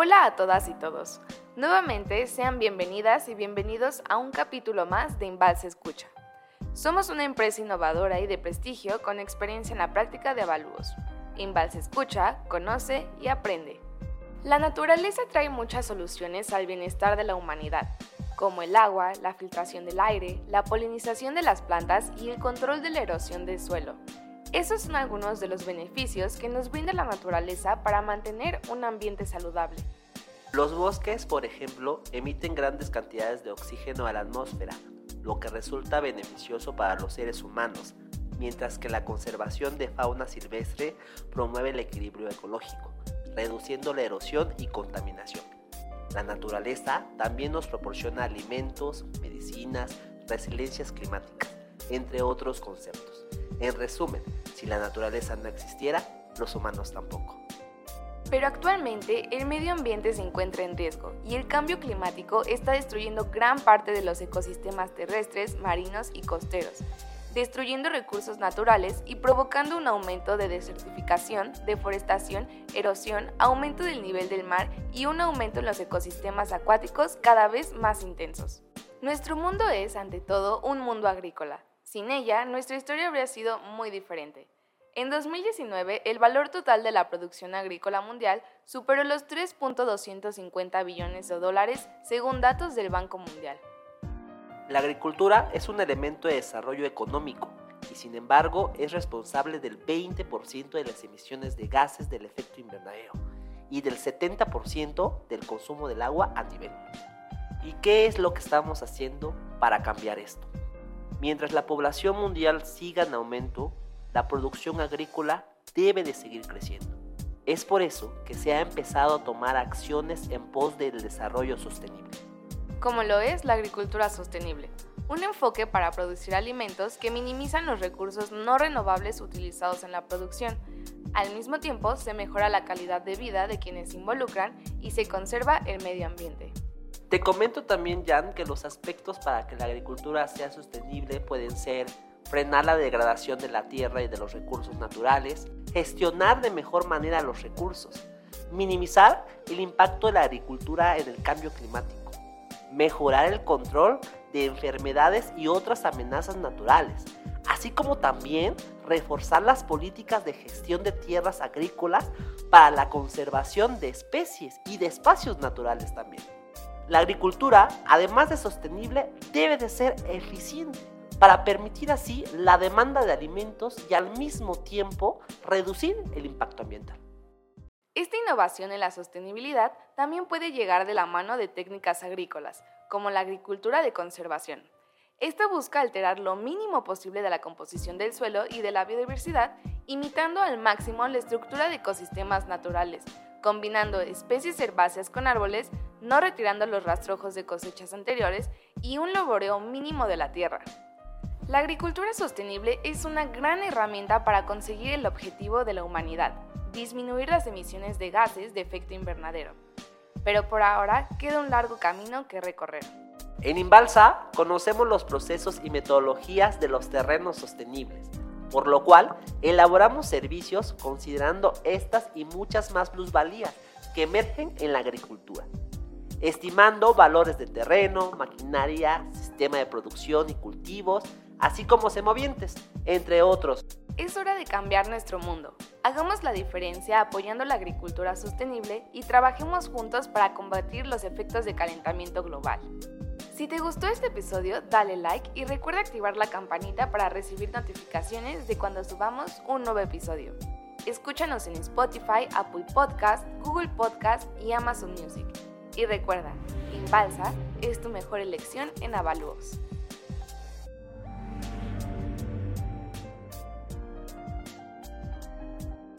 Hola a todas y todos. Nuevamente sean bienvenidas y bienvenidos a un capítulo más de Invalse Escucha. Somos una empresa innovadora y de prestigio con experiencia en la práctica de avalúos. Invalse Escucha, conoce y aprende. La naturaleza trae muchas soluciones al bienestar de la humanidad, como el agua, la filtración del aire, la polinización de las plantas y el control de la erosión del suelo. Esos son algunos de los beneficios que nos brinda la naturaleza para mantener un ambiente saludable. Los bosques, por ejemplo, emiten grandes cantidades de oxígeno a la atmósfera, lo que resulta beneficioso para los seres humanos, mientras que la conservación de fauna silvestre promueve el equilibrio ecológico, reduciendo la erosión y contaminación. La naturaleza también nos proporciona alimentos, medicinas, resiliencias climáticas, entre otros conceptos. En resumen, si la naturaleza no existiera, los humanos tampoco. Pero actualmente el medio ambiente se encuentra en riesgo y el cambio climático está destruyendo gran parte de los ecosistemas terrestres, marinos y costeros, destruyendo recursos naturales y provocando un aumento de desertificación, deforestación, erosión, aumento del nivel del mar y un aumento en los ecosistemas acuáticos cada vez más intensos. Nuestro mundo es, ante todo, un mundo agrícola. Sin ella, nuestra historia habría sido muy diferente. En 2019, el valor total de la producción agrícola mundial superó los 3.250 billones de dólares según datos del Banco Mundial. La agricultura es un elemento de desarrollo económico y sin embargo es responsable del 20% de las emisiones de gases del efecto invernadero y del 70% del consumo del agua a nivel mundial. ¿Y qué es lo que estamos haciendo para cambiar esto? Mientras la población mundial siga en aumento, la producción agrícola debe de seguir creciendo. Es por eso que se ha empezado a tomar acciones en pos del desarrollo sostenible. Como lo es la agricultura sostenible, un enfoque para producir alimentos que minimizan los recursos no renovables utilizados en la producción. Al mismo tiempo, se mejora la calidad de vida de quienes se involucran y se conserva el medio ambiente. Te comento también, Jan, que los aspectos para que la agricultura sea sostenible pueden ser frenar la degradación de la tierra y de los recursos naturales, gestionar de mejor manera los recursos, minimizar el impacto de la agricultura en el cambio climático, mejorar el control de enfermedades y otras amenazas naturales, así como también reforzar las políticas de gestión de tierras agrícolas para la conservación de especies y de espacios naturales también. La agricultura, además de sostenible, debe de ser eficiente para permitir así la demanda de alimentos y al mismo tiempo reducir el impacto ambiental. Esta innovación en la sostenibilidad también puede llegar de la mano de técnicas agrícolas, como la agricultura de conservación. Esta busca alterar lo mínimo posible de la composición del suelo y de la biodiversidad, imitando al máximo la estructura de ecosistemas naturales, combinando especies herbáceas con árboles, no retirando los rastrojos de cosechas anteriores y un laboreo mínimo de la tierra. La agricultura sostenible es una gran herramienta para conseguir el objetivo de la humanidad, disminuir las emisiones de gases de efecto invernadero. Pero por ahora queda un largo camino que recorrer. En Imbalsa conocemos los procesos y metodologías de los terrenos sostenibles, por lo cual elaboramos servicios considerando estas y muchas más plusvalías que emergen en la agricultura, estimando valores de terreno, maquinaria, sistema de producción y cultivos, así como semovientes, entre otros. Es hora de cambiar nuestro mundo. Hagamos la diferencia apoyando la agricultura sostenible y trabajemos juntos para combatir los efectos de calentamiento global. Si te gustó este episodio, dale like y recuerda activar la campanita para recibir notificaciones de cuando subamos un nuevo episodio. Escúchanos en Spotify, Apple Podcast, Google Podcast y Amazon Music. Y recuerda, Imbalsa es tu mejor elección en avalúos.